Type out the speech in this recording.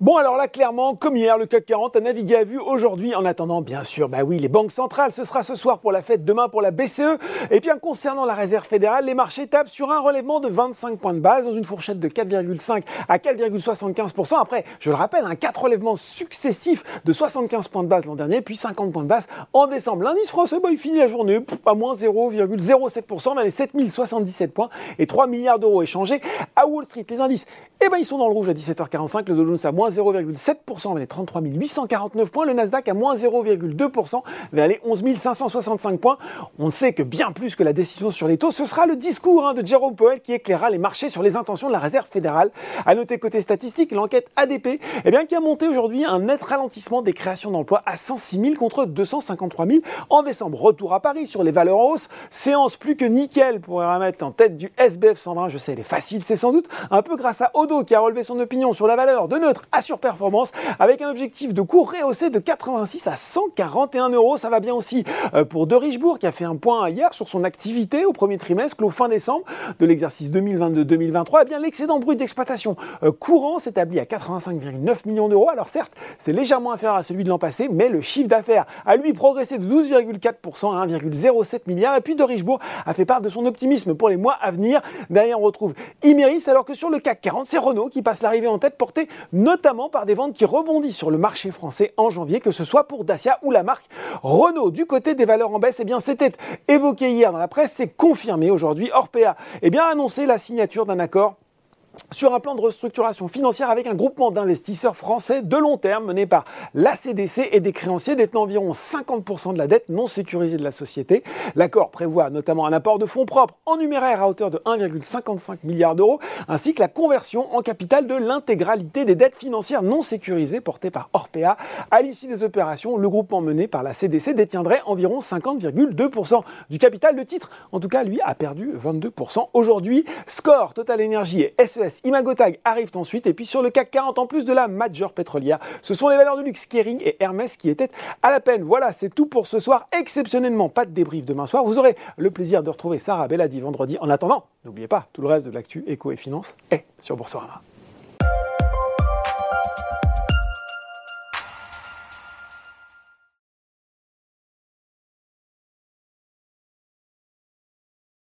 Bon alors là clairement, comme hier, le CAC 40 a navigué à vue aujourd'hui en attendant bien sûr, bah oui, les banques centrales, ce sera ce soir pour la fête, demain pour la BCE. Et bien concernant la réserve fédérale, les marchés tapent sur un relèvement de 25 points de base dans une fourchette de 4,5 à 4,75%. Après, je le rappelle, un 4 relèvements successifs de 75 points de base l'an dernier, puis 50 points de base en décembre. L'indice français, bah, il finit la journée à moins 0,07% dans les 7077 points et 3 milliards d'euros échangés à Wall Street. Les indices, eh ben ils sont dans le rouge à 17h45, le Dow Jones à moins 0,7% vers les 33 849 points. Le Nasdaq à moins 0,2% vers les 11 565 points. On sait que bien plus que la décision sur les taux, ce sera le discours hein, de Jerome Powell qui éclairera les marchés sur les intentions de la Réserve fédérale. À noter côté statistique, l'enquête ADP, eh bien, qui a monté aujourd'hui un net ralentissement des créations d'emplois à 106 000 contre 253 000 en décembre. Retour à Paris sur les valeurs en hausse. Séance plus que nickel pour remettre en tête du SBF 120. Je sais, elle est facile, c'est sans doute un peu grâce à Odo qui a relevé son opinion sur la valeur de neutre à surperformance avec un objectif de cours rehaussé de 86 à 141 euros. Ça va bien aussi euh, pour De Richebourg qui a fait un point hier sur son activité au premier trimestre, au fin décembre de l'exercice 2022-2023. Eh bien, l'excédent brut d'exploitation euh, courant s'établit à 85,9 millions d'euros. Alors certes, c'est légèrement inférieur à celui de l'an passé, mais le chiffre d'affaires a lui progressé de 12,4% à 1,07 milliard. Et puis De Richebourg a fait part de son optimisme pour les mois à venir. Derrière, on retrouve Imeris, alors que sur le CAC 40, c'est Renault qui passe l'arrivée en tête, portée notamment par des ventes qui rebondissent sur le marché français en janvier, que ce soit pour Dacia ou la marque Renault. Du côté des valeurs en baisse, eh bien, c'était évoqué hier dans la presse, c'est confirmé aujourd'hui. Orpea, eh bien, a annoncé la signature d'un accord sur un plan de restructuration financière avec un groupement d'investisseurs français de long terme mené par la CDC et des créanciers détenant environ 50% de la dette non sécurisée de la société. L'accord prévoit notamment un apport de fonds propres en numéraire à hauteur de 1,55 milliard d'euros ainsi que la conversion en capital de l'intégralité des dettes financières non sécurisées portées par Orpea. À l'issue des opérations, le groupement mené par la CDC détiendrait environ 50,2% du capital. Le titre, en tout cas, lui, a perdu 22% aujourd'hui. Score, Total Energy et SES Imagotag arrivent ensuite. Et puis sur le CAC 40, en plus de la major pétrolière, ce sont les valeurs de luxe Kering et Hermès qui étaient à la peine. Voilà, c'est tout pour ce soir. Exceptionnellement, pas de débrief demain soir. Vous aurez le plaisir de retrouver Sarah Belladi vendredi. En attendant, n'oubliez pas, tout le reste de l'actu éco et finance est sur Boursorama.